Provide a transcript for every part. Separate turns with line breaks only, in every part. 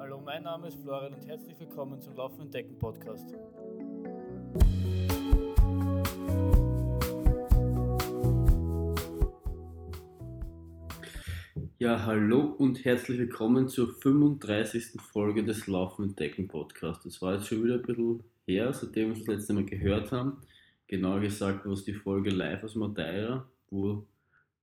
Hallo, mein Name ist Florian und herzlich willkommen zum Laufen und Decken Podcast.
Ja, hallo und herzlich willkommen zur 35. Folge des Laufen und Decken Podcasts. Das war jetzt schon wieder ein bisschen her, seitdem wir das letzte Mal gehört haben. Genauer gesagt war es die Folge live aus Madeira, wo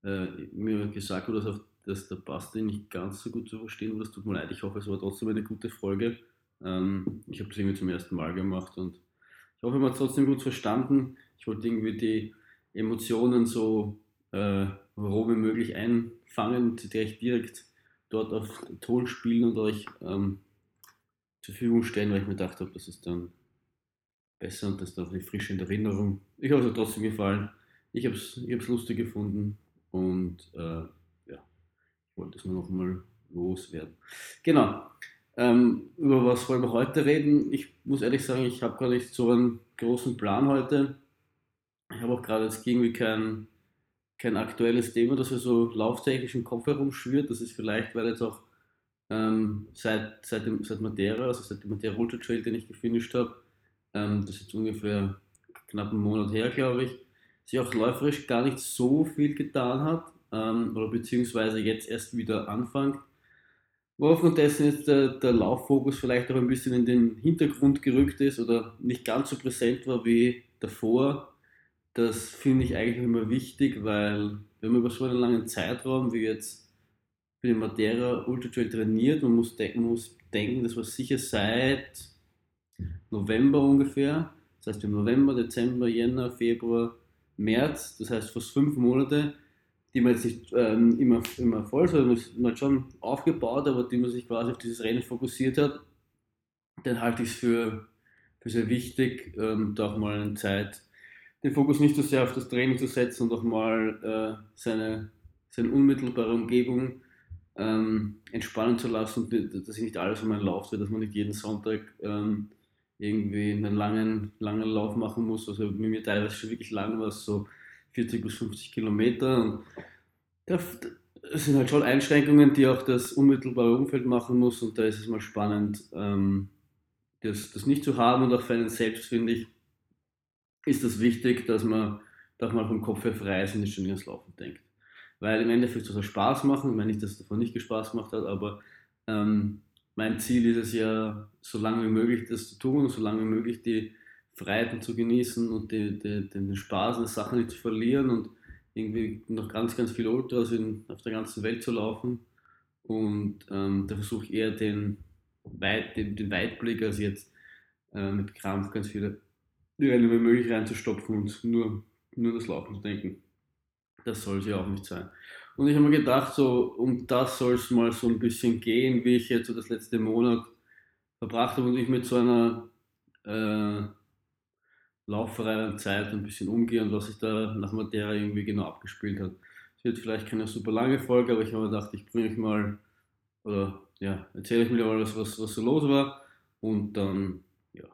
äh, mir gesagt wurde, dass, auf, dass der Basti nicht ganz so gut zu verstehen war. Das tut mir leid, ich hoffe, es war trotzdem eine gute Folge. Ähm, ich habe das irgendwie zum ersten Mal gemacht und ich hoffe, man hat es trotzdem gut verstanden. Ich wollte irgendwie die Emotionen so äh, roh wie möglich einfangen und direkt, direkt dort auf Ton spielen und euch ähm, zur Verfügung stellen, weil ich mir gedacht habe, das ist dann besser und das ist auch eine frische Erinnerung. Ich habe es trotzdem gefallen. Ich habe es ich lustig gefunden und äh, wollte es nur noch mal loswerden. Genau. Ähm, über was wollen wir heute reden? Ich muss ehrlich sagen, ich habe gar nicht so einen großen Plan heute. Ich habe auch gerade jetzt irgendwie kein, kein aktuelles Thema, das mir so lauftechnisch im Kopf herumschwirrt. Das ist vielleicht, weil jetzt auch ähm, seit, seit, dem, seit Madeira, also seit dem Madeira Ultra Trail, den ich gefinisht habe, ähm, das ist jetzt ungefähr knapp einen Monat her, glaube ich, sich auch läuferisch gar nicht so viel getan hat ähm, oder beziehungsweise jetzt erst wieder anfängt. Wo aufgrund dessen jetzt der, der Lauffokus vielleicht auch ein bisschen in den Hintergrund gerückt ist oder nicht ganz so präsent war wie davor. Das finde ich eigentlich immer wichtig, weil wenn man über so einen langen Zeitraum wie jetzt für den Madeira Ultra Trail trainiert, man muss, man muss denken, das war sicher seit November ungefähr. Das heißt, im November, Dezember, Jänner, Februar, März, das heißt fast fünf Monate, die man jetzt nicht ähm, immer, immer voll, sondern man hat schon aufgebaut, aber die man sich quasi auf dieses Rennen fokussiert hat, dann halte ich es für, für sehr wichtig, ähm, da auch mal eine Zeit, den Fokus nicht so sehr auf das Training zu setzen und auch mal äh, seine, seine unmittelbare Umgebung ähm, entspannen zu lassen, dass sich nicht alles um einen Lauf dreht, dass man nicht jeden Sonntag ähm, irgendwie einen langen, langen Lauf machen muss. Also mit mir teilweise schon wirklich lang war, so 40 bis 50 Kilometer. Und das sind halt schon Einschränkungen, die auch das unmittelbare Umfeld machen muss. Und da ist es mal spannend, ähm, das, das nicht zu haben. Und auch für einen selbst, finde ich, ist das wichtig, dass man, dass man vom Kopf her frei ist und nicht schon ins Laufen denkt. Weil im Endeffekt soll es Spaß machen. Ich nicht, dass es davon nicht Spaß gemacht hat, aber ähm, mein Ziel ist es ja, so lange wie möglich das zu tun, so lange wie möglich die Freiheiten zu genießen und die, die, den Spaß an der Sache nicht zu verlieren und irgendwie noch ganz, ganz viele Ultras in, auf der ganzen Welt zu laufen. Und ähm, da versuche ich eher den, Weit, den, den Weitblick als jetzt äh, mit Krampf ganz viele Rennen wie möglich reinzustopfen und nur, nur das Laufen zu denken. Das soll es ja auch nicht sein. Und ich habe mir gedacht, so um das soll es mal so ein bisschen gehen, wie ich jetzt so das letzte Monat verbracht habe und ich mit so einer äh, lauffreien Zeit ein bisschen umgehe und was sich da nach Materia irgendwie genau abgespielt hat. Es wird vielleicht keine super lange Folge, aber ich habe mir gedacht, ich bringe euch mal, oder ja, erzähle mir mal was, was, was so los war und dann, ja,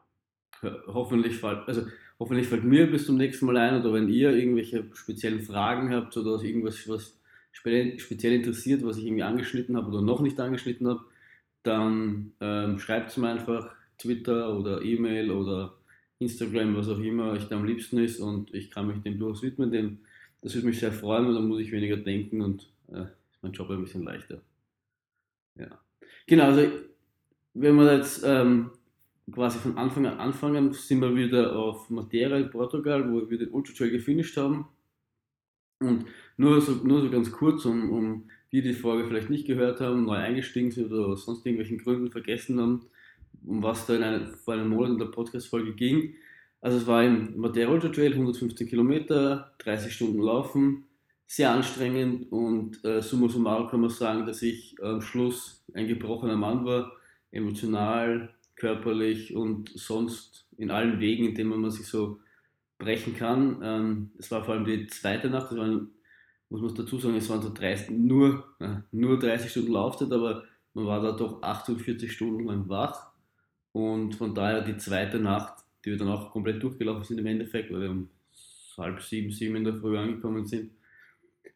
hoffentlich fällt, also hoffentlich fällt mir bis zum nächsten Mal ein oder wenn ihr irgendwelche speziellen Fragen habt oder irgendwas, was speziell interessiert, was ich irgendwie angeschnitten habe oder noch nicht angeschnitten habe, dann ähm, schreibt es mir einfach Twitter oder E-Mail oder Instagram, was auch immer euch da am liebsten ist und ich kann mich dem durchaus widmen, denn das würde mich sehr freuen und dann muss ich weniger denken und äh, ist mein Job ein bisschen leichter. Ja. Genau, also wenn wir jetzt ähm, quasi von Anfang an anfangen, sind wir wieder auf Madeira in Portugal, wo wir den Ultra Trail gefinisht haben. Und nur so, nur so ganz kurz, um, um die die Folge vielleicht nicht gehört haben, neu eingestiegen sind oder aus sonst irgendwelchen Gründen vergessen haben, um was da in eine, vor einem Monat in der Podcast-Folge ging. Also es war im Madeira Trail, 115 Kilometer, 30 Stunden Laufen, sehr anstrengend und äh, summa summarum kann man sagen, dass ich am Schluss ein gebrochener Mann war, emotional, körperlich und sonst in allen Wegen, in denen man sich so brechen kann. Ähm, es war vor allem die zweite Nacht, das waren, muss man dazu sagen, es waren so 30, nur, äh, nur 30 Stunden Laufzeit, aber man war da doch 48 Stunden lang wach. Und von daher die zweite Nacht, die wir dann auch komplett durchgelaufen sind im Endeffekt, weil wir um halb sieben, sieben in der Früh angekommen sind,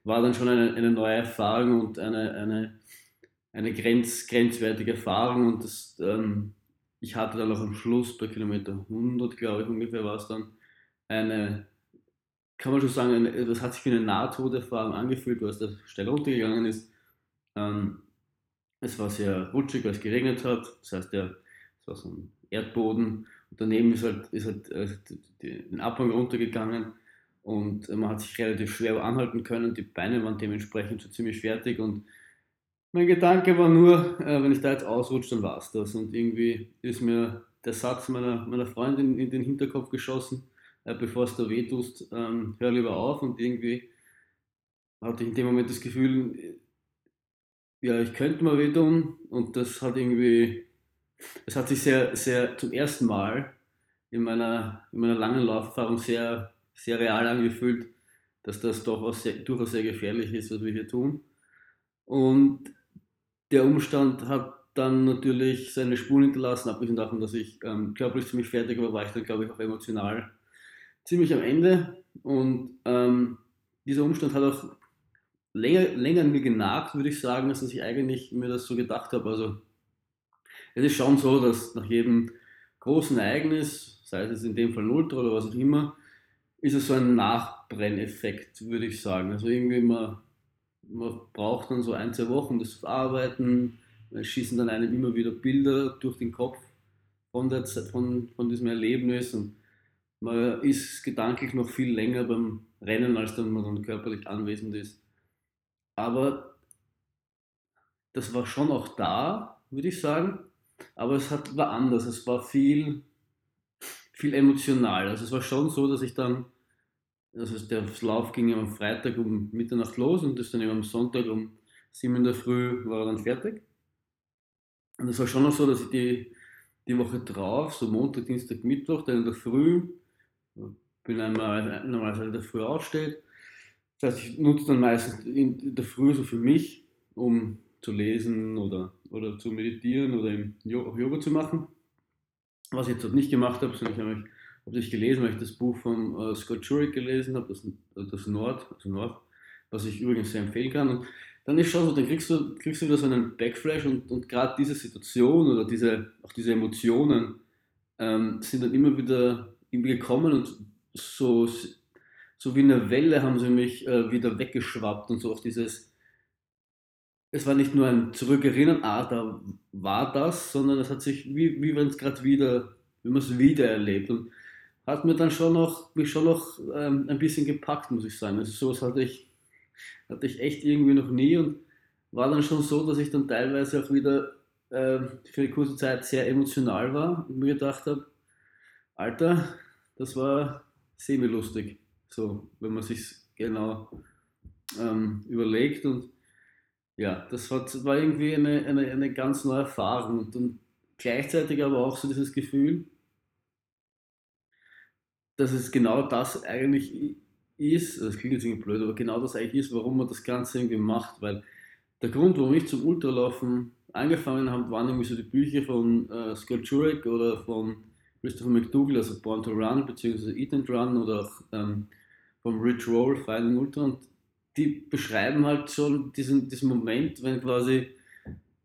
war dann schon eine, eine neue Erfahrung und eine, eine, eine grenz, grenzwertige Erfahrung und das, ähm, ich hatte dann auch am Schluss bei Kilometer 100, glaube ich, ungefähr war es dann, eine, kann man schon sagen, eine, das hat sich wie eine Nahtoderfahrung angefühlt, weil es da steil runtergegangen ist. Ähm, es war sehr rutschig, weil es geregnet hat, das heißt, der, so ein Erdboden und daneben ist halt, ist halt äh, den Abhang runtergegangen und man hat sich relativ schwer anhalten können, die Beine waren dementsprechend schon ziemlich fertig und mein Gedanke war nur, äh, wenn ich da jetzt ausrutsche, dann war es das. Und irgendwie ist mir der Satz meiner, meiner Freundin in den Hinterkopf geschossen, äh, bevor es da weh tust, ähm, hör lieber auf. Und irgendwie hatte ich in dem Moment das Gefühl, ja, ich könnte mal weh tun. Und das hat irgendwie, es hat sich sehr, sehr zum ersten Mal in meiner, in meiner langen Lauferfahrung sehr, sehr real angefühlt, dass das doch sehr, durchaus sehr gefährlich ist, was wir hier tun. Und der Umstand hat dann natürlich seine Spuren hinterlassen, abgesehen davon, dass ich ähm, körperlich ziemlich fertig war, war ich dann, glaube ich, auch emotional ziemlich am Ende. Und ähm, dieser Umstand hat auch länger, länger an mir genagt, würde ich sagen, als dass ich eigentlich mir das so gedacht habe. Also es ist schon so, dass nach jedem großen Ereignis, sei es in dem Fall ein Ultra oder was auch immer, ist es so ein Nachbrenneffekt, würde ich sagen. Also irgendwie man man braucht dann so ein, zwei Wochen, das zu verarbeiten. Schießen dann einem immer wieder Bilder durch den Kopf von, der, von, von diesem Erlebnis und man ist gedanklich noch viel länger beim Rennen, als dann man dann körperlich anwesend ist. Aber das war schon auch da, würde ich sagen. Aber es hat, war anders. Es war viel, viel emotional. Also es war schon so, dass ich dann also der Lauf ging am Freitag um Mitternacht los und ist dann eben am Sonntag um 7 in der Früh war er dann fertig. Und es war schon noch so, dass ich die, die Woche drauf, so Montag, Dienstag, Mittwoch, dann in der Früh, bin einmal normalerweise in der Früh aufsteht. Das heißt, ich nutze dann meistens in der Früh so für mich, um zu lesen oder, oder zu meditieren oder auch Yoga zu machen. Was ich jetzt nicht gemacht habe, sondern ich habe habe ich gelesen, weil ich das Buch von äh, Scott Jurek gelesen habe, das, das Nord, also Nord, was ich übrigens sehr empfehlen kann. Und dann ist schon so, dann kriegst du, kriegst du wieder so einen Backflash und, und gerade diese Situation oder diese, auch diese Emotionen ähm, sind dann immer wieder gekommen und so, so wie eine Welle haben sie mich äh, wieder weggeschwappt und so auch dieses, es war nicht nur ein Zurückerinnern, ah, da war das, sondern es hat sich, wie, wie wenn es gerade wieder, wie man es wieder erlebt. Und hat mir dann schon noch, mich schon noch ähm, ein bisschen gepackt, muss ich sagen. Also sowas hatte ich, hatte ich echt irgendwie noch nie und war dann schon so, dass ich dann teilweise auch wieder äh, für eine kurze Zeit sehr emotional war und mir gedacht habe, Alter, das war semi-lustig, so, wenn man sich genau ähm, überlegt und ja, das war, irgendwie eine, eine, eine ganz neue Erfahrung und dann gleichzeitig aber auch so dieses Gefühl, dass es genau das eigentlich ist, das klingt jetzt irgendwie blöd, aber genau das eigentlich ist, warum man das Ganze irgendwie macht, weil der Grund, warum ich zum Ultralaufen angefangen habe, waren irgendwie so die Bücher von äh, Scott Jurek oder von Christopher McDougall, also Born to Run, beziehungsweise Eat and Run oder auch ähm, vom Rich Roll, Fighting Ultra und die beschreiben halt schon diesen, diesen Moment, wenn quasi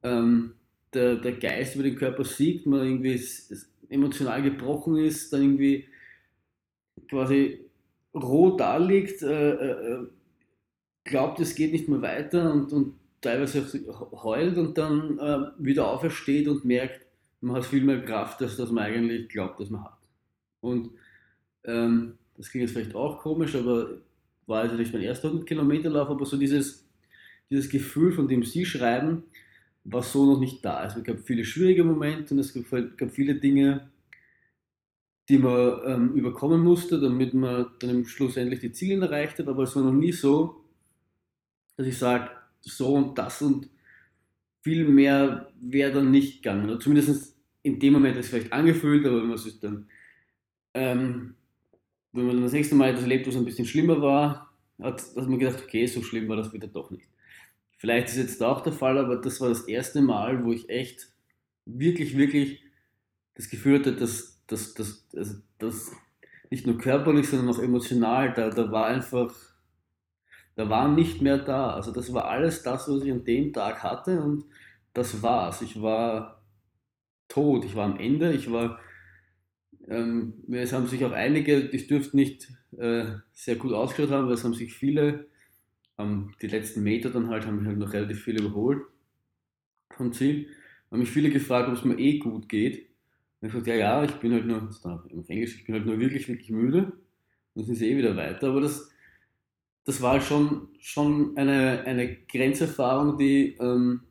ähm, der, der Geist über den Körper siegt, man irgendwie emotional gebrochen ist, dann irgendwie quasi roh da liegt, äh, äh, glaubt, es geht nicht mehr weiter und, und teilweise heult und dann äh, wieder aufersteht und merkt, man hat viel mehr Kraft, als dass man eigentlich glaubt, dass man hat. Und ähm, das klingt jetzt vielleicht auch komisch, aber war also nicht mein erster 100 Kilometerlauf, aber so dieses, dieses Gefühl, von dem Sie schreiben, war so noch nicht da. Also es gab viele schwierige Momente und es gab, gab viele Dinge, die man ähm, überkommen musste, damit man dann schlussendlich die Ziele erreicht hat. Aber es war noch nie so, dass ich sage, so und das und viel mehr wäre dann nicht gegangen. Oder zumindest in dem Moment hat es vielleicht angefühlt, aber wenn man es dann, ähm, wenn man das nächste Mal etwas erlebt, was ein bisschen schlimmer war, hat, hat man gedacht, okay, so schlimm war das wieder doch nicht. Vielleicht ist jetzt auch der Fall, aber das war das erste Mal, wo ich echt wirklich, wirklich das Gefühl hatte, dass das, das, also das nicht nur körperlich, sondern auch emotional, da, da war einfach, da war nicht mehr da. Also das war alles das, was ich an dem Tag hatte und das war's. Ich war tot, ich war am Ende, ich war, ähm, es haben sich auch einige, ich dürfte nicht äh, sehr gut ausgeschaut haben, weil es haben sich viele, ähm, die letzten Meter dann halt, haben mich halt noch relativ viele überholt vom Ziel. Haben mich viele gefragt, ob es mir eh gut geht. Und ich gesagt, ja, ja, ich bin halt nur, auf Englisch, ich bin halt nur wirklich, wirklich müde. Dann sind sie eh wieder weiter. Aber das, das war halt schon, schon eine, eine Grenzerfahrung, die, ähm,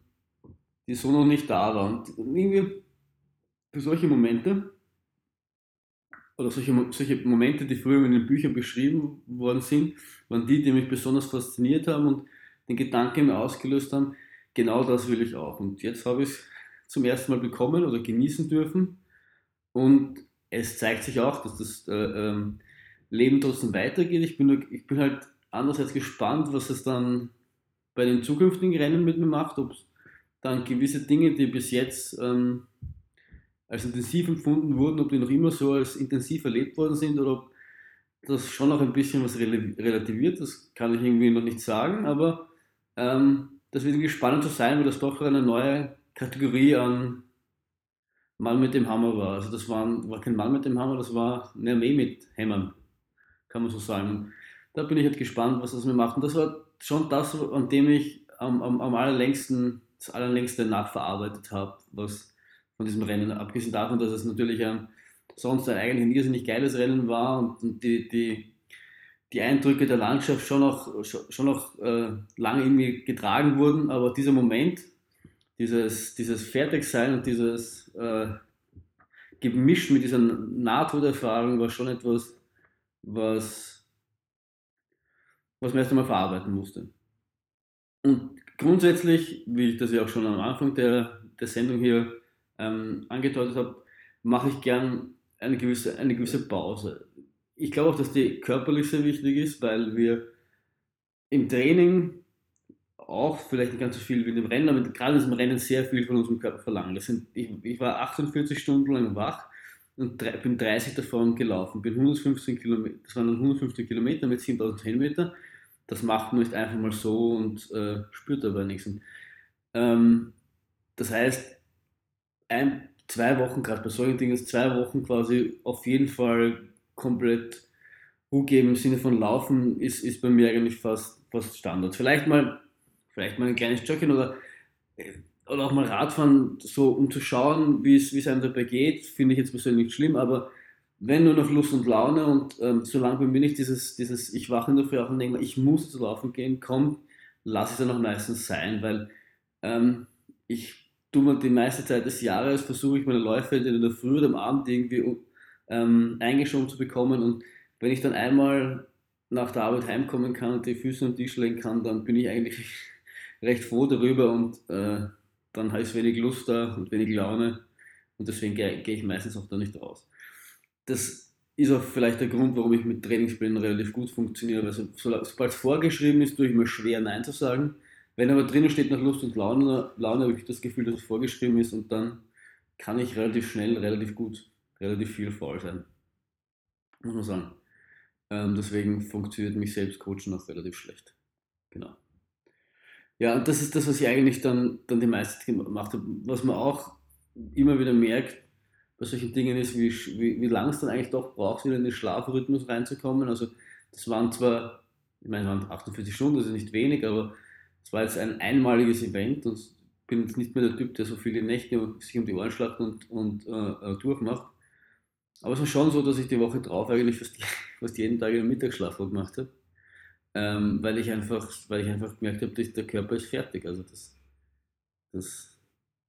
die so noch nicht da war. Und irgendwie für solche Momente, oder solche, solche Momente, die früher in den Büchern beschrieben worden sind, waren die, die mich besonders fasziniert haben und den Gedanken mir ausgelöst haben, genau das will ich auch. Und jetzt habe ich es zum ersten Mal bekommen oder genießen dürfen. Und es zeigt sich auch, dass das äh, ähm, Leben trotzdem weitergeht. Ich bin, ich bin halt andererseits gespannt, was es dann bei den zukünftigen Rennen mit mir macht, ob es dann gewisse Dinge, die bis jetzt ähm, als intensiv empfunden wurden, ob die noch immer so als intensiv erlebt worden sind oder ob das schon noch ein bisschen was relativiert, das kann ich irgendwie noch nicht sagen, aber ähm, das wird irgendwie spannend zu sein, weil das doch eine neue Kategorie an Mann mit dem Hammer war. Also das war, war kein Mann mit dem Hammer, das war eine Armee mit Hämmern, kann man so sagen da bin ich jetzt gespannt, was das mir macht. Und das war schon das, an dem ich am, am, am allerlängsten, das allerlängste nachverarbeitet habe, was von diesem Rennen, abgesehen davon, dass es natürlich ein, sonst ein eigentlich ein irrsinnig geiles Rennen war und, die, die, die Eindrücke der Landschaft schon noch, schon äh, lange irgendwie getragen wurden, aber dieser Moment, dieses, dieses Fertigsein und dieses äh, Gemisch mit dieser Nahtoderfahrung war schon etwas, was was man erst einmal verarbeiten musste. Und grundsätzlich, wie ich das ja auch schon am Anfang der, der Sendung hier ähm, angedeutet habe, mache ich gern eine gewisse, eine gewisse Pause. Ich glaube auch, dass die körperlich sehr wichtig ist, weil wir im Training auch vielleicht nicht ganz so viel wie im Rennen, aber gerade im Rennen sehr viel von unserem Körper verlangen. Das sind, ich, ich war 48 Stunden lang wach und bin 30 davon gelaufen, bin 115 Kilometer, das waren dann 115 Kilometer mit 7000 Höhenmeter das macht man nicht einfach mal so und äh, spürt aber nichts. Ähm, das heißt, ein, zwei Wochen, gerade bei solchen Dingen, zwei Wochen quasi auf jeden Fall komplett Ruhe geben im Sinne von Laufen ist, ist bei mir eigentlich fast, fast Standard. Vielleicht mal, vielleicht mal ein kleines Joggen oder, äh, oder auch mal Radfahren, so um zu schauen, wie es einem dabei geht, finde ich jetzt persönlich nicht schlimm, aber wenn nur noch Lust und Laune und ähm, solange bei mir nicht dieses, dieses ich wache in der Früh auf und denke, ich muss zu laufen gehen, kommt, lasse ich es dann auch meistens sein, weil ähm, ich tue mir die meiste Zeit des Jahres, versuche ich meine Läufe in der Früh oder am Abend irgendwie ähm, eingeschoben zu bekommen und wenn ich dann einmal nach der Arbeit heimkommen kann und die Füße am Tisch legen kann, dann bin ich eigentlich recht froh darüber und äh, dann habe ich wenig Lust da und wenig Laune und deswegen gehe geh ich meistens auch da nicht raus das ist auch vielleicht der Grund, warum ich mit Trainingsplänen relativ gut funktioniere. Also, sobald es vorgeschrieben ist, tue ich mir schwer Nein zu sagen. Wenn aber drinnen steht nach Lust und Laune, Laune habe ich das Gefühl, dass es vorgeschrieben ist und dann kann ich relativ schnell, relativ gut, relativ viel faul sein. Muss man sagen. Ähm, deswegen funktioniert mich selbst coachen auch relativ schlecht. Genau. Ja, und das ist das, was ich eigentlich dann, dann die meiste Zeit gemacht habe. Was man auch immer wieder merkt, bei solchen Dingen ist, wie, wie, wie lange es dann eigentlich doch braucht, wieder in den Schlafrhythmus reinzukommen. Also das waren zwar, ich meine, waren 48 Stunden, das ist nicht wenig, aber es war jetzt ein einmaliges Event und bin jetzt nicht mehr der Typ, der so viele Nächte sich um die Ohren schlagt und, und äh, äh, durchmacht. Aber es war schon so, dass ich die Woche drauf eigentlich fast, fast jeden Tag einen Mittagsschlaf gemacht habe. Ähm, weil ich einfach, weil ich einfach gemerkt habe, dass der Körper ist fertig. Also das, das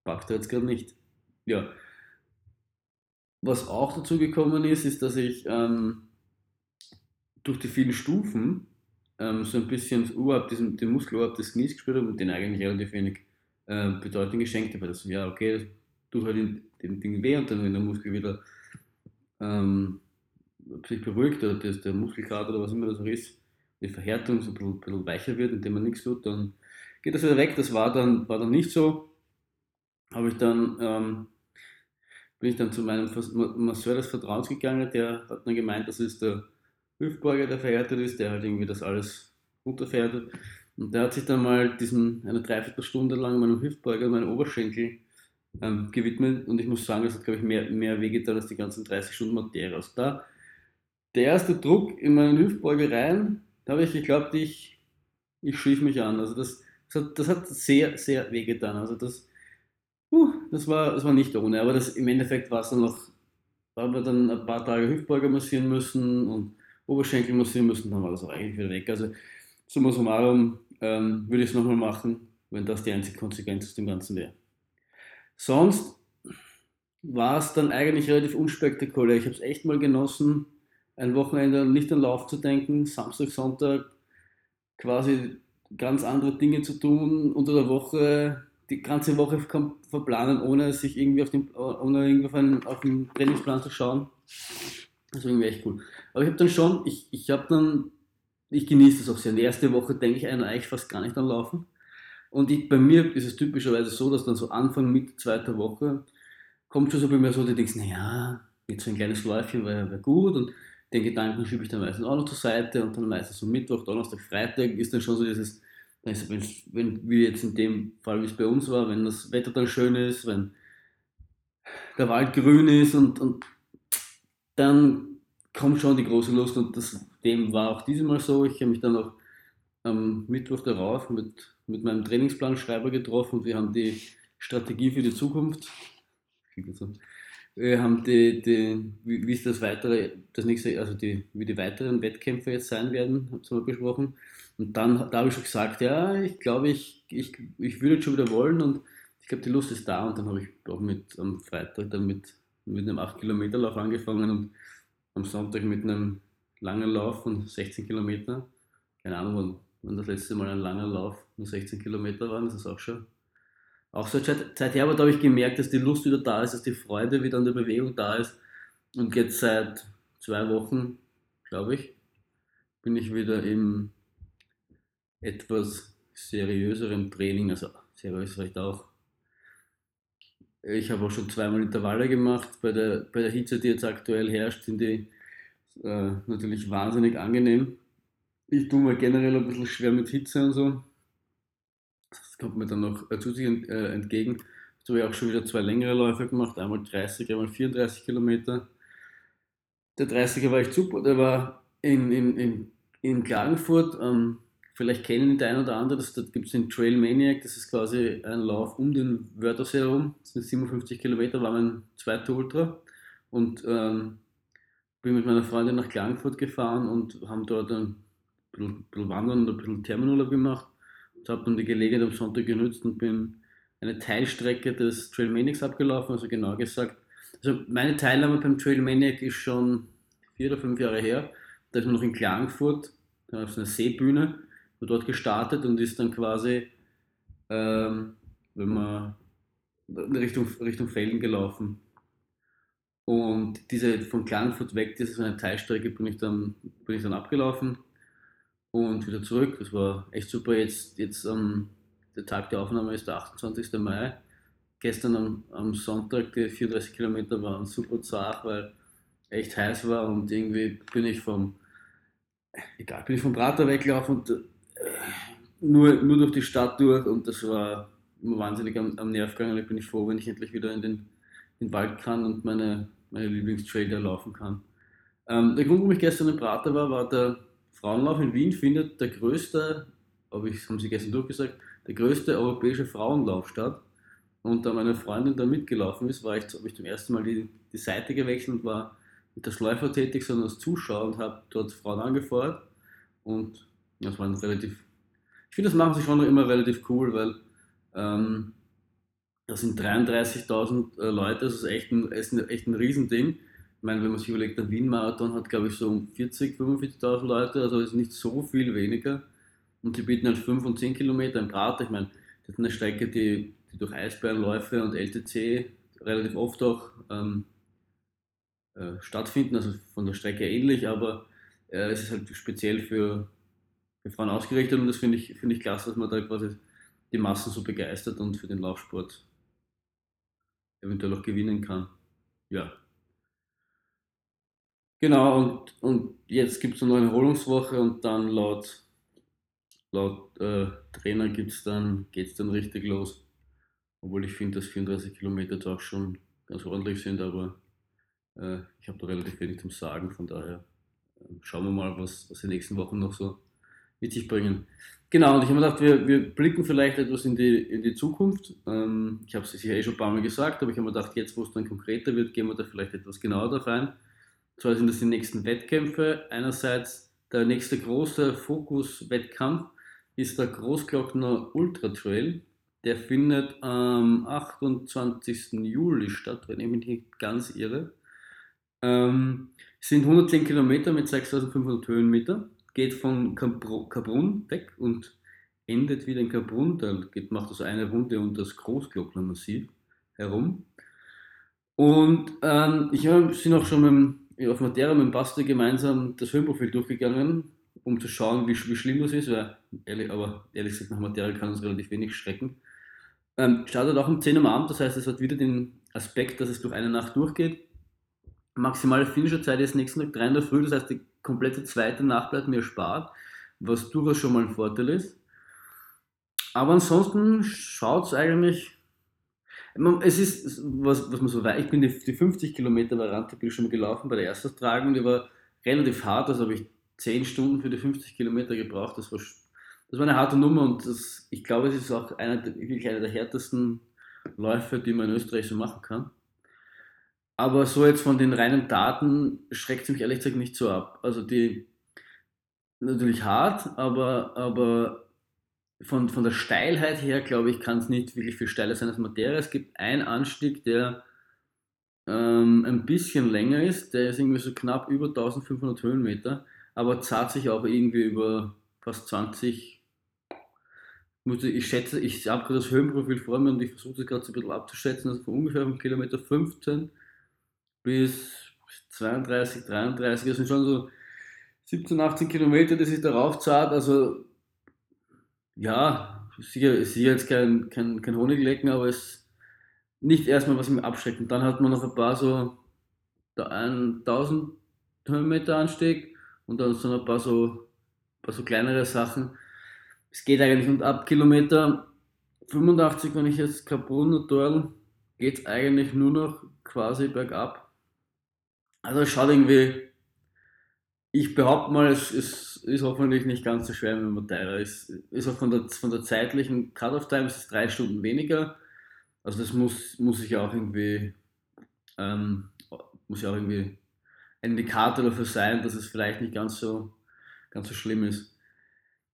packt er jetzt gerade nicht. Ja, was auch dazu gekommen ist, ist, dass ich ähm, durch die vielen Stufen ähm, so ein bisschen überhaupt diesen, den Muskel des Knies gespürt habe und den eigentlich relativ wenig äh, Bedeutung geschenkt habe. Also, ja, okay, das tut halt den Ding weh und dann, wenn der Muskel wieder ähm, sich beruhigt oder das, der Muskelkater oder was immer das auch ist, die Verhärtung so ein bisschen, ein bisschen weicher wird, indem man nichts tut, dann geht das wieder weg. Das war dann, war dann nicht so. Habe ich dann ähm, bin ich dann zu meinem Masseur des Vertrauens gegangen, der hat dann gemeint, das ist der Hüftburger, der verhärtet ist, der halt irgendwie das alles runterverhärtet. Und der hat sich dann mal diesen, eine Dreiviertelstunde lang meinem Hüftbeuger meinem Oberschenkel ähm, gewidmet und ich muss sagen, das hat, glaube ich, mehr, mehr wehgetan als die ganzen 30 Stunden Materie. Also da, der erste Druck in meinen Hüftbeuger rein, da habe ich geglaubt, ich, ich schief mich an. Also das, das, hat, das hat sehr, sehr wehgetan. Also das, uh, das, war, das war nicht ohne, aber das, im Endeffekt war es dann noch, da haben wir dann ein paar Tage Hüftbeuger massieren müssen und Oberschenkel massieren müssen, dann war das auch eigentlich wieder weg. Also summa summarum ähm, würde ich es nochmal machen, wenn das die einzige Konsequenz aus dem Ganzen wäre. Sonst war es dann eigentlich relativ unspektakulär. Ich habe es echt mal genossen, ein Wochenende nicht an Lauf zu denken, Samstag, Sonntag quasi ganz andere Dinge zu tun, unter der Woche die ganze Woche verplanen, ohne sich irgendwie auf den, ohne irgendwie auf einen, auf den Trainingsplan zu schauen. Das war irgendwie echt cool. Aber ich habe dann schon, ich, ich habe dann, ich genieße das auch sehr. In der ersten Woche denke ich eigentlich fast gar nicht an Laufen. Und ich, bei mir ist es typischerweise so, dass dann so Anfang, Mitte zweiter Woche kommt schon so bei mir so, du denkst, naja, jetzt so ein kleines Läufchen wäre wär gut und den Gedanken schiebe ich dann meistens auch noch zur Seite und dann meistens so Mittwoch, Donnerstag, Freitag ist dann schon so dieses, wenn, wenn, wie jetzt in dem Fall, wie es bei uns war, wenn das Wetter dann schön ist, wenn der Wald grün ist und, und dann kommt schon die große Lust und das, dem war auch dieses Mal so. Ich habe mich dann auch am Mittwoch darauf mit mit meinem Trainingsplanschreiber getroffen und wir haben die Strategie für die Zukunft. Wir haben die, die wie, wie ist das weitere, das nächste, also die, wie die weiteren Wettkämpfe jetzt sein werden, haben wir besprochen. Und dann da habe ich schon gesagt, ja, ich glaube, ich, ich, ich würde jetzt schon wieder wollen und ich glaube, die Lust ist da. Und dann habe ich auch mit am Freitag dann mit, mit einem 8-Kilometer-Lauf angefangen und am Sonntag mit einem langen Lauf von 16 Kilometer. Keine Ahnung, wenn das letzte Mal ein langer Lauf nur 16 Kilometer waren, das ist auch schon auch so Zeit, Zeit her, aber da habe ich gemerkt, dass die Lust wieder da ist, dass die Freude wieder an der Bewegung da ist. Und jetzt seit zwei Wochen, glaube ich, bin ich wieder im etwas seriöseren Training, also seriös vielleicht auch. Ich habe auch schon zweimal Intervalle gemacht. Bei der, bei der Hitze, die jetzt aktuell herrscht, sind die äh, natürlich wahnsinnig angenehm. Ich tue mir generell ein bisschen schwer mit Hitze und so. Das kommt mir dann noch zusätzlich äh, entgegen. Jetzt habe ich auch schon wieder zwei längere Läufe gemacht, einmal 30, einmal 34 Kilometer. Der 30er war echt super, der war in, in, in, in Klagenfurt. Ähm, vielleicht kennen ihn der ein oder andere, da gibt es den Trail Maniac, das ist quasi ein Lauf um den Wörthersee herum. Das sind 57 Kilometer, war mein zweiter Ultra. Und ähm, bin mit meiner Freundin nach Klagenfurt gefahren und haben dort ein bisschen, bisschen wandern und ein bisschen Terminurlaub gemacht. Ich habe dann die Gelegenheit am Sonntag genutzt und bin eine Teilstrecke des Trailmaniacs abgelaufen, also genau gesagt. Also meine Teilnahme beim Trailmaniac ist schon vier oder fünf Jahre her. Da ist man noch in Klagenfurt, da auf einer Seebühne, dort gestartet und ist dann quasi, ähm, wenn man Richtung, Richtung Felden gelaufen. Und diese von Klagenfurt weg, diese so eine Teilstrecke, bin ich dann, bin ich dann abgelaufen und wieder zurück. Das war echt super. Jetzt, jetzt ähm, der Tag der Aufnahme ist der 28. Mai. Gestern am, am Sonntag, die 34 Kilometer waren super zart, weil echt heiß war und irgendwie bin ich vom, egal, bin ich vom Prater weggelaufen und nur, nur durch die Stadt durch und das war wahnsinnig am, am Nerv gegangen. Ich bin ich froh, wenn ich endlich wieder in den, in den Wald kann und meine, meine Lieblingstrail laufen kann. Ähm, der Grund, warum ich gestern im Prater war, war der Frauenlauf in Wien findet der größte, habe ich, haben Sie gestern durchgesagt, der größte europäische Frauenlauf statt. Und da meine Freundin da mitgelaufen ist, war ich, habe ich zum ersten Mal die, die Seite gewechselt und war nicht als Läufer tätig, sondern als Zuschauer und habe dort Frauen angefeuert. Und das war relativ, ich finde, das machen sie schon immer relativ cool, weil ähm, das sind 33.000 äh, Leute, das ist echt ein, ist ein, echt ein Riesending. Ich meine, wenn man sich überlegt, der Wien-Marathon hat, glaube ich, so um 40, 45.000 Leute, also ist nicht so viel weniger. Und die bieten halt 5 und 10 Kilometer im Prater. Ich meine, das ist eine Strecke, die, die durch Eisbärenläufe und LTC relativ oft auch ähm, äh, stattfinden, also von der Strecke ähnlich, aber äh, es ist halt speziell für, für Frauen ausgerichtet und das finde ich, find ich klasse, dass man da quasi die Massen so begeistert und für den Laufsport eventuell auch gewinnen kann. Ja, Genau, und, und jetzt gibt es eine Erholungswoche und dann laut laut äh, Trainer dann, geht's dann richtig los. Obwohl ich finde, dass 34 Kilometer doch schon ganz ordentlich sind, aber äh, ich habe da relativ wenig zum Sagen, von daher äh, schauen wir mal, was, was die nächsten Wochen noch so mit sich bringen. Genau, und ich habe mir gedacht, wir, wir blicken vielleicht etwas in die, in die Zukunft. Ähm, ich habe es sicher eh schon ein paar Mal gesagt, aber ich habe mir gedacht, jetzt, wo es dann konkreter wird, gehen wir da vielleicht etwas genauer darauf ein. Und zwar sind das die nächsten Wettkämpfe. Einerseits der nächste große Fokus-Wettkampf ist der Großglockner Ultra Trail. Der findet am 28. Juli statt, wenn ich mich nicht ganz irre. Ähm, sind 110 Kilometer mit 6500 Höhenmeter geht von Kaprun weg und endet wieder in Kaprun. Da geht, macht also eine Runde um das Großglockner Massiv herum. Und ähm, ich bin auch schon mit, auf Matera mit dem Basti gemeinsam das Höhenprofil durchgegangen, um zu schauen, wie, wie schlimm das ist. Weil, ehrlich, aber ehrlich gesagt, nach Matera kann uns relativ wenig schrecken. Ähm, startet auch um 10 Uhr am Abend, das heißt, es hat wieder den Aspekt, dass es durch eine Nacht durchgeht. Maximale Finisherzeit ist nächsten Tag 3 in der Früh, das heißt, die komplette zweite Nacht bleibt mir erspart, was durchaus schon mal ein Vorteil ist. Aber ansonsten schaut es eigentlich. Es ist, was, was man so weiß, ich bin die, die 50 Kilometer ich schon mal gelaufen bei der ersten Tragung, die war relativ hart, also habe ich 10 Stunden für die 50 Kilometer gebraucht. Das war, das war eine harte Nummer und das, ich glaube, es ist auch einer wirklich einer der härtesten Läufe, die man in Österreich so machen kann. Aber so jetzt von den reinen Daten schreckt es mich ehrlich gesagt nicht so ab. Also die natürlich hart, aber, aber von, von der Steilheit her, glaube ich, kann es nicht wirklich viel steiler sein als Materie. Es gibt einen Anstieg, der ähm, ein bisschen länger ist, der ist irgendwie so knapp über 1500 Höhenmeter, aber zahlt sich auch irgendwie über fast 20. Ich schätze, ich habe gerade das Höhenprofil vor mir und ich versuche das gerade so ein bisschen abzuschätzen, also von ungefähr von Kilometer 15 bis 32, 33, das sind schon so 17, 18 Kilometer, die sich darauf zahlt. Also ja, sicher, ist sicher jetzt kein, kein, kein Honiglecken, aber es ist nicht erstmal, was mich abschreckt. Und dann hat man noch ein paar so 1000 Höhenmeter Anstieg und dann so ein paar so, paar so kleinere Sachen. Es geht eigentlich und ab Kilometer 85, wenn ich jetzt Kaprun und geht es eigentlich nur noch quasi bergab. Also schaut irgendwie, ich behaupte mal, es ist, ist hoffentlich nicht ganz so schwer, wenn man teurer ist. Ist auch von der, von der zeitlichen Cut-Off-Time ist es drei Stunden weniger. Also das muss, muss ich auch irgendwie, ähm, muss ja auch irgendwie ein Indikator dafür sein, dass es vielleicht nicht ganz so, ganz so schlimm ist.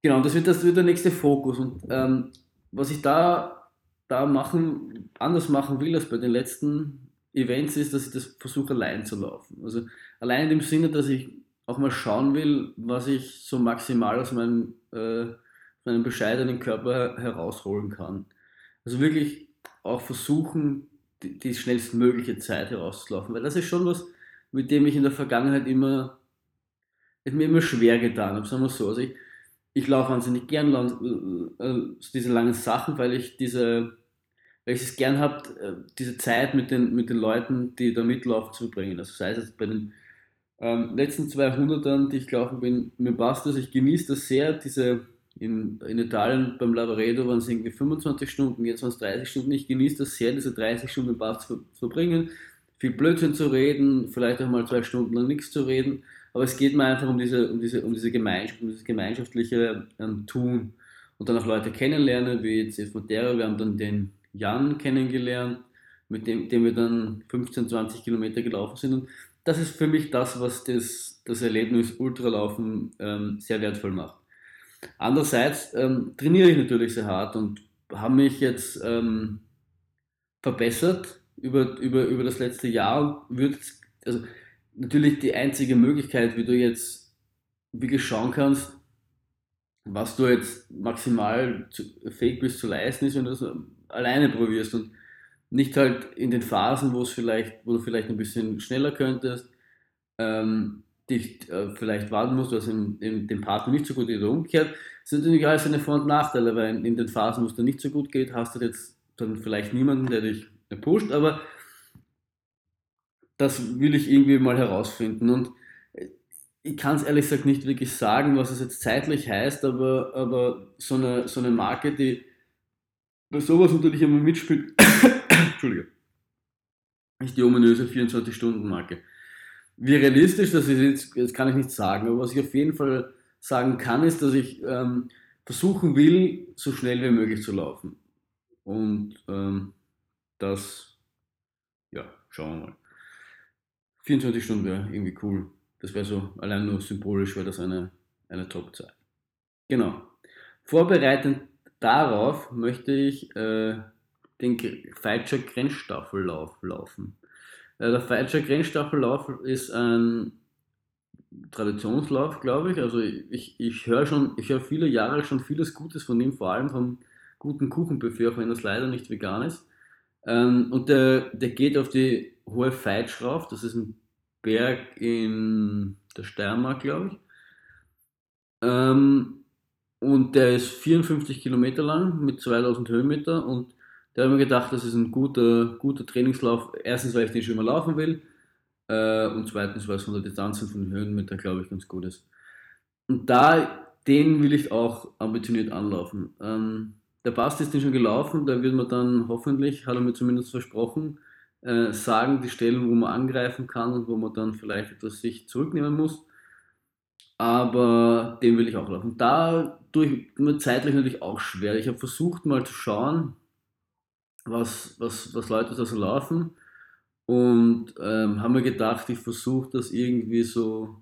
Genau, das wird, das wird der nächste Fokus. Und ähm, was ich da, da machen, anders machen will als bei den letzten Events ist, dass ich das versuche allein zu laufen. Also allein in dem Sinne, dass ich auch mal schauen will, was ich so maximal aus meinem, äh, meinem bescheidenen Körper herausholen kann. Also wirklich auch versuchen, die, die schnellstmögliche Zeit herauszulaufen, weil das ist schon was, mit dem ich in der Vergangenheit immer, es mir immer schwer getan habe, sagen wir so. Also ich, ich laufe wahnsinnig gern lang, äh, diese langen Sachen, weil ich diese weil ich es gern habe, äh, diese Zeit mit den, mit den Leuten, die da mitlaufen, zu verbringen. Also sei es bei den ähm, letzten 200ern, die ich gelaufen bin, mir passt das, ich genieße das sehr, diese in, in Italien beim Lavaredo waren es irgendwie 25 Stunden, jetzt waren es 30 Stunden. Ich genieße das sehr, diese 30 Stunden im Bad zu, verbringen, viel Blödsinn zu reden, vielleicht auch mal zwei Stunden lang nichts zu reden. Aber es geht mir einfach um diese, um diese, um diese Gemeinschaft, um dieses gemeinschaftliche ähm, Tun und dann auch Leute kennenlernen, wie jetzt der, wir haben dann den Jan kennengelernt, mit dem, dem wir dann 15, 20 Kilometer gelaufen sind. Und das ist für mich das, was das, das Erlebnis Ultralaufen ähm, sehr wertvoll macht. Andererseits ähm, trainiere ich natürlich sehr hart und habe mich jetzt ähm, verbessert über, über, über das letzte Jahr. Wird, also natürlich die einzige Möglichkeit, wie du jetzt wirklich schauen kannst, was du jetzt maximal zu, fähig bist zu leisten, ist, wenn du das alleine probierst und nicht halt in den Phasen, wo es vielleicht, wo du vielleicht ein bisschen schneller könntest, ähm, dich äh, vielleicht warten musst, was in, in dem Partner nicht so gut geht oder umgekehrt, sind natürlich alles seine Vor- und Nachteile, weil in, in den Phasen, wo es dir nicht so gut geht, hast du jetzt dann vielleicht niemanden, der dich pusht, aber das will ich irgendwie mal herausfinden. Und ich kann es ehrlich gesagt nicht wirklich sagen, was es jetzt zeitlich heißt, aber, aber so, eine, so eine Marke, die bei sowas natürlich immer mitspielt, Entschuldige, ist die ominöse 24-Stunden-Marke. Wie realistisch das ist, jetzt, das kann ich nicht sagen, aber was ich auf jeden Fall sagen kann, ist, dass ich ähm, versuchen will, so schnell wie möglich zu laufen. Und ähm, das, ja, schauen wir mal. 24 Stunden wäre irgendwie cool. Das wäre so, allein nur symbolisch wäre das eine, eine Top-Zeit. Genau. Vorbereitend darauf möchte ich äh, den Feitscher Grenzstaffellauf laufen. Äh, der Feitscher Grenzstaffellauf ist ein Traditionslauf, glaube ich. Also ich, ich höre schon, ich höre viele Jahre schon vieles Gutes von ihm, vor allem vom guten Kuchenbuffet, auch wenn das leider nicht vegan ist. Ähm, und der, der geht auf die Hohe Feitsch rauf, das ist ein Berg in der Steiermark, glaube ich. Ähm, und der ist 54 Kilometer lang mit 2000 Höhenmeter und da habe ich mir gedacht, das ist ein guter, guter Trainingslauf. Erstens, weil ich den schon mal laufen will äh, und zweitens, weil es von der Distanz und von den Höhenmetern, glaube ich, ganz gut ist. Und da, den will ich auch ambitioniert anlaufen. Ähm, der Bast ist den schon gelaufen, da wird man dann hoffentlich, hat er mir zumindest versprochen, äh, sagen, die Stellen, wo man angreifen kann und wo man dann vielleicht etwas sich zurücknehmen muss. Aber den will ich auch laufen. Da tue ich mir zeitlich natürlich auch schwer. Ich habe versucht mal zu schauen, was, was, was Leute da so laufen und ähm, haben mir gedacht, ich versuche das irgendwie so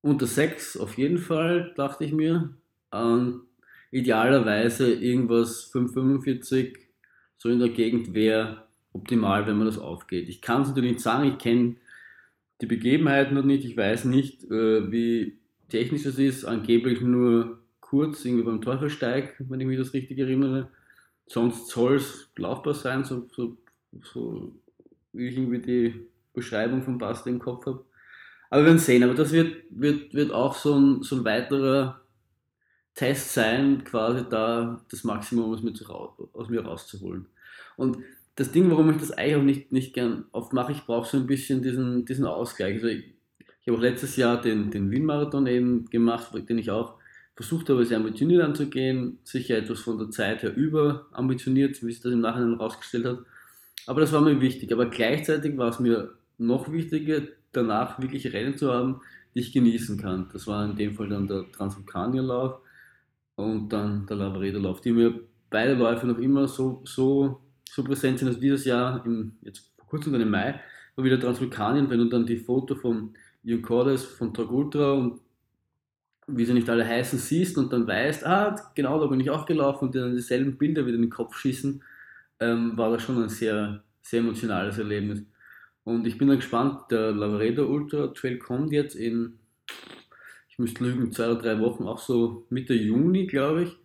unter sechs auf jeden Fall, dachte ich mir. Und idealerweise irgendwas 5,45 so in der Gegend wäre optimal, wenn man das aufgeht. Ich kann es natürlich nicht sagen, ich kenne die Begebenheiten noch nicht, ich weiß nicht, äh, wie technisch das ist, angeblich nur kurz, irgendwie beim Teufelsteig, wenn ich mich das richtig erinnere. Sonst soll es laufbar sein, so, so, so wie ich irgendwie die Beschreibung von Basti im Kopf habe. Aber wir werden sehen, aber das wird, wird, wird auch so ein, so ein weiterer Test sein, quasi da das Maximum aus mir, zu, aus mir rauszuholen. Und das Ding, warum ich das eigentlich auch nicht, nicht gern oft mache, ich brauche so ein bisschen diesen, diesen Ausgleich. Also ich, ich habe auch letztes Jahr den, den Wien-Marathon eben gemacht, den ich auch versucht habe, sehr ambitioniert anzugehen, sicher etwas von der Zeit her über ambitioniert, wie sich das im Nachhinein herausgestellt hat. Aber das war mir wichtig. Aber gleichzeitig war es mir noch wichtiger, danach wirklich Rennen zu haben, die ich genießen kann. Das war in dem Fall dann der Transvulkanier-Lauf und dann der Lavaredo-Lauf, die mir beide Läufe noch immer so, so so präsent sind. Also dieses Jahr, im, jetzt vor kurzem dann im Mai, war wieder Transvulkanien, wenn du dann die Foto von Ian Cordes, von Tag Ultra und wie sie nicht alle heißen siehst und dann weißt, ah, genau, da bin ich auch gelaufen und dir dann dieselben Bilder wieder in den Kopf schießen, ähm, war das schon ein sehr, sehr emotionales Erlebnis. Und ich bin dann gespannt, der Lavaredo Ultra Trail kommt jetzt in, ich müsste lügen, zwei oder drei Wochen, auch so Mitte Juni, glaube ich.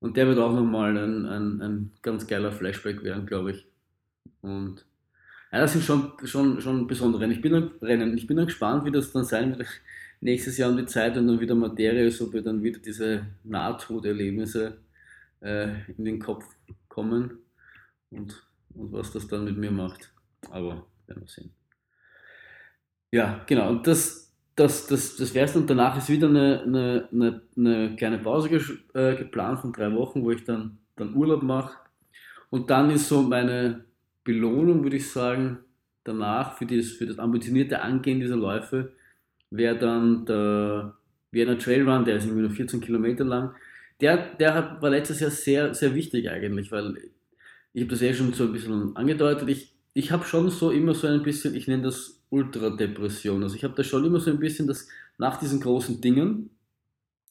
Und der wird auch nochmal ein, ein, ein ganz geiler Flashback werden, glaube ich. Und ja, das sind schon, schon, schon besondere Rennen. Ich bin, dann, Rennen. ich bin dann gespannt, wie das dann sein wird nächstes Jahr um die Zeit, wenn dann wieder Materie ist, ob wir dann wieder diese Nahtoderlebnisse äh, in den Kopf kommen und, und was das dann mit mir macht. Aber werden wir sehen. Ja, genau. Und das, das, das, das wäre es und danach ist wieder eine, eine, eine, eine kleine Pause ge äh, geplant von drei Wochen, wo ich dann, dann Urlaub mache. Und dann ist so meine Belohnung, würde ich sagen, danach für das, für das ambitionierte Angehen dieser Läufe, wäre dann der Vienna Trail Run, der ist irgendwie nur 14 Kilometer lang. Der, der hat, war letztes Jahr sehr, sehr wichtig eigentlich, weil ich habe das eh schon so ein bisschen angedeutet. Ich, ich habe schon so immer so ein bisschen, ich nenne das Ultradepression. Also ich habe da schon immer so ein bisschen, dass nach diesen großen Dingen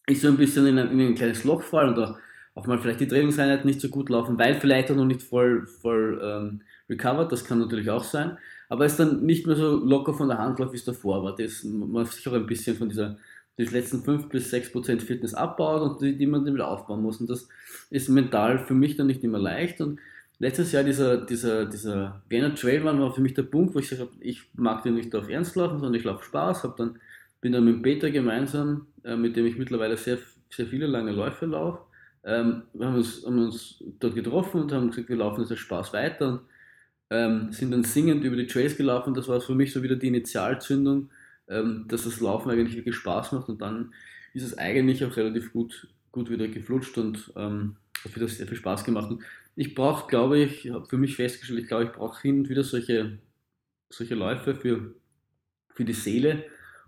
ich so ein bisschen in ein, in ein kleines Loch fall oder auch mal vielleicht die Trainingseinheiten nicht so gut laufen, weil vielleicht auch noch nicht voll, voll ähm, recovered, das kann natürlich auch sein, aber es dann nicht mehr so locker von der Hand läuft, wie es davor war. Das, man sich auch ein bisschen von dieser die letzten 5 bis 6 Prozent Fitness abbaut und die, die man dann wieder aufbauen muss. Und das ist mental für mich dann nicht immer leicht. Und letztes Jahr dieser, dieser, dieser Vienna Trail Run war für mich der Punkt, wo ich gesagt habe, ich mag den nicht auf Ernst laufen, sondern ich laufe Spaß. Hab dann, bin dann mit Peter gemeinsam, äh, mit dem ich mittlerweile sehr, sehr viele lange Läufe laufe. Ähm, haben uns, haben uns dort getroffen und haben gesagt, wir laufen jetzt Spaß weiter und ähm, sind dann singend über die Trails gelaufen. Das war für mich so wieder die Initialzündung, ähm, dass das Laufen eigentlich wirklich Spaß macht und dann ist es eigentlich auch relativ gut, gut wieder geflutscht und ähm, hat wieder sehr viel Spaß gemacht. Und ich brauche, glaube ich, habe für mich festgestellt, ich glaube, ich brauche hin und wieder solche, solche Läufe für, für die Seele,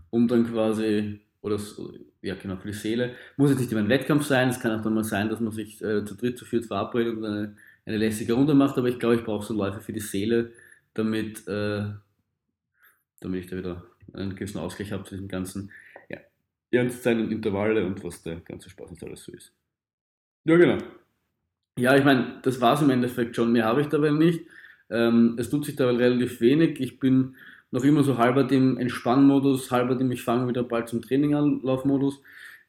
um dann quasi, oder so, ja genau, für die Seele, muss jetzt nicht immer ein Wettkampf sein, es kann auch dann mal sein, dass man sich äh, zu dritt, zu viert verabredet und eine, eine lässige Runde macht, aber ich glaube, ich brauche so Läufe für die Seele, damit, äh, damit ich da wieder einen gewissen Ausgleich habe zu diesem ganzen ja, Ernstsein und Intervalle und was der ganze Spaß nicht alles so ist. Ja, genau. Ja, ich meine, das war es im Endeffekt schon. Mehr habe ich dabei nicht. Ähm, es tut sich dabei relativ wenig. Ich bin noch immer so halber im Entspannmodus, halber im Ich fange wieder bald zum Training an, Laufmodus.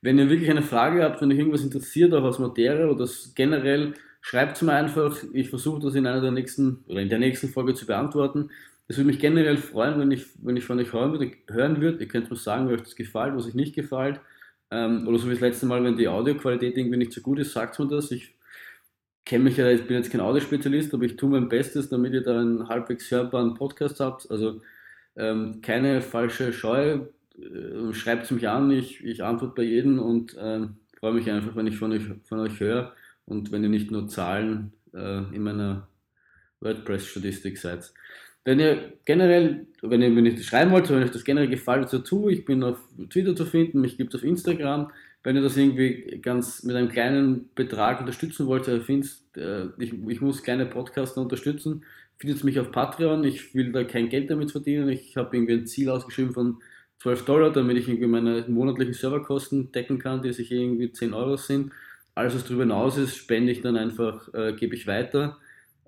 Wenn ihr wirklich eine Frage habt, wenn euch irgendwas interessiert, auch aus Materie oder generell, schreibt es mir einfach. Ich versuche das in einer der nächsten oder in der nächsten Folge zu beantworten. Es würde mich generell freuen, wenn ich, wenn ich von euch hören würde. Hören würde. Ihr könnt mir sagen, wie euch das gefällt, was euch nicht gefällt. Ähm, oder so wie das letzte Mal, wenn die Audioqualität irgendwie nicht so gut ist, sagt mir das. Ich kenne mich ja, ich bin jetzt kein Audiospezialist, aber ich tue mein Bestes, damit ihr da einen halbwegs hörbaren Podcast habt. Also ähm, keine falsche Scheu. Äh, Schreibt es mich an, ich, ich antworte bei jedem und äh, freue mich einfach, wenn ich von euch, von euch höre und wenn ihr nicht nur Zahlen äh, in meiner WordPress-Statistik seid. Wenn ihr generell, wenn ihr mir nicht schreiben wollt, wenn euch das generell gefällt, so tue, ich bin auf Twitter zu finden, mich gibt es auf Instagram. Wenn ihr das irgendwie ganz mit einem kleinen Betrag unterstützen wollt, ihr äh, ich, ich muss kleine Podcaster unterstützen, findet mich auf Patreon. Ich will da kein Geld damit verdienen. Ich habe irgendwie ein Ziel ausgeschrieben von 12 Dollar, damit ich irgendwie meine monatlichen Serverkosten decken kann, die sich irgendwie 10 Euro sind. Alles, was darüber hinaus ist, spende ich dann einfach, äh, gebe ich weiter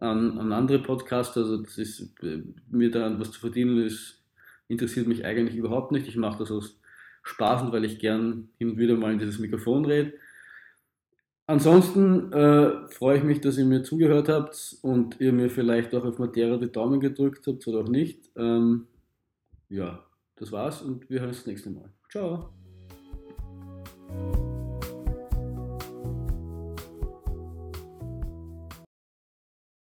an, an andere Podcaster. Also das ist, äh, mir daran was zu verdienen, ist, interessiert mich eigentlich überhaupt nicht. Ich mache das aus Spaß und weil ich gern hin und wieder mal in dieses Mikrofon rede. Ansonsten äh, freue ich mich, dass ihr mir zugehört habt und ihr mir vielleicht auch auf Matera die Daumen gedrückt habt oder auch nicht. Ähm, ja, das war's und wir hören uns das nächste Mal. Ciao!